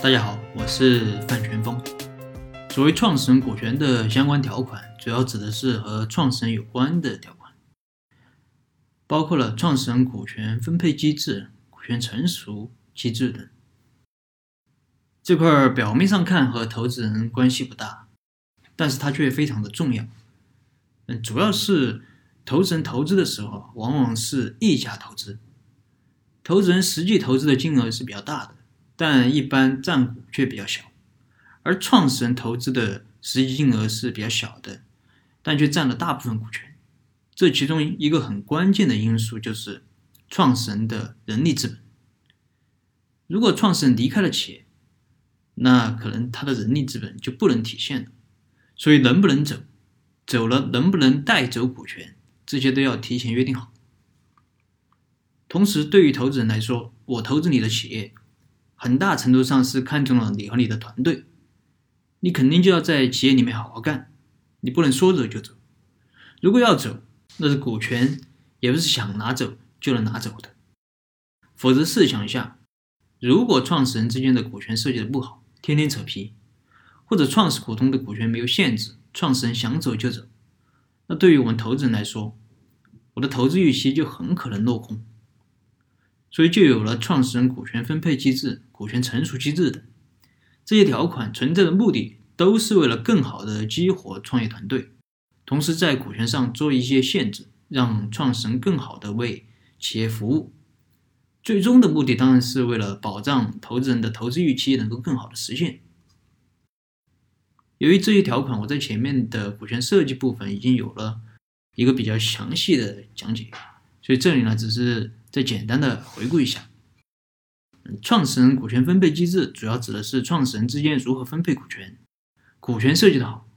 大家好，我是范全峰。所谓创始人股权的相关条款，主要指的是和创始人有关的条款，包括了创始人股权分配机制、股权成熟机制等。这块表面上看和投资人关系不大，但是它却非常的重要。嗯，主要是投资人投资的时候，往往是溢价投资，投资人实际投资的金额是比较大的。但一般占股却比较小，而创始人投资的实际金额是比较小的，但却占了大部分股权。这其中一个很关键的因素就是创始人的人力资本。如果创始人离开了企业，那可能他的人力资本就不能体现了。所以能不能走，走了能不能带走股权，这些都要提前约定好。同时，对于投资人来说，我投资你的企业。很大程度上是看中了你和你的团队，你肯定就要在企业里面好好干，你不能说走就走。如果要走，那是股权也不是想拿走就能拿走的。否则试想一下，如果创始人之间的股权设计的不好，天天扯皮，或者创始股东的股权没有限制，创始人想走就走，那对于我们投资人来说，我的投资预期就很可能落空。所以就有了创始人股权分配机制、股权成熟机制等这些条款存在的目的，都是为了更好的激活创业团队，同时在股权上做一些限制，让创始人更好的为企业服务。最终的目的当然是为了保障投资人的投资预期能够更好的实现。由于这些条款，我在前面的股权设计部分已经有了一个比较详细的讲解，所以这里呢只是。再简单的回顾一下，创始人股权分配机制主要指的是创始人之间如何分配股权，股权设计的好，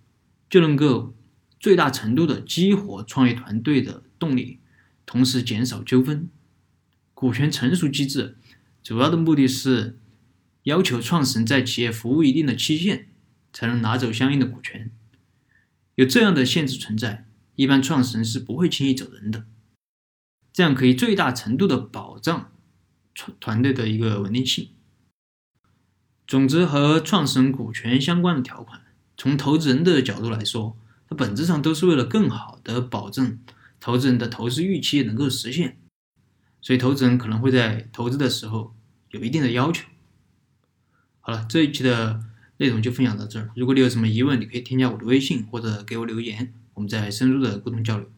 就能够最大程度的激活创业团队的动力，同时减少纠纷。股权成熟机制主要的目的是要求创始人在企业服务一定的期限才能拿走相应的股权，有这样的限制存在，一般创始人是不会轻易走人的。这样可以最大程度的保障团团队的一个稳定性。总之，和创始人股权相关的条款，从投资人的角度来说，它本质上都是为了更好的保证投资人的投资预期能够实现。所以，投资人可能会在投资的时候有一定的要求。好了，这一期的内容就分享到这儿。如果你有什么疑问，你可以添加我的微信或者给我留言，我们再深入的沟通交流。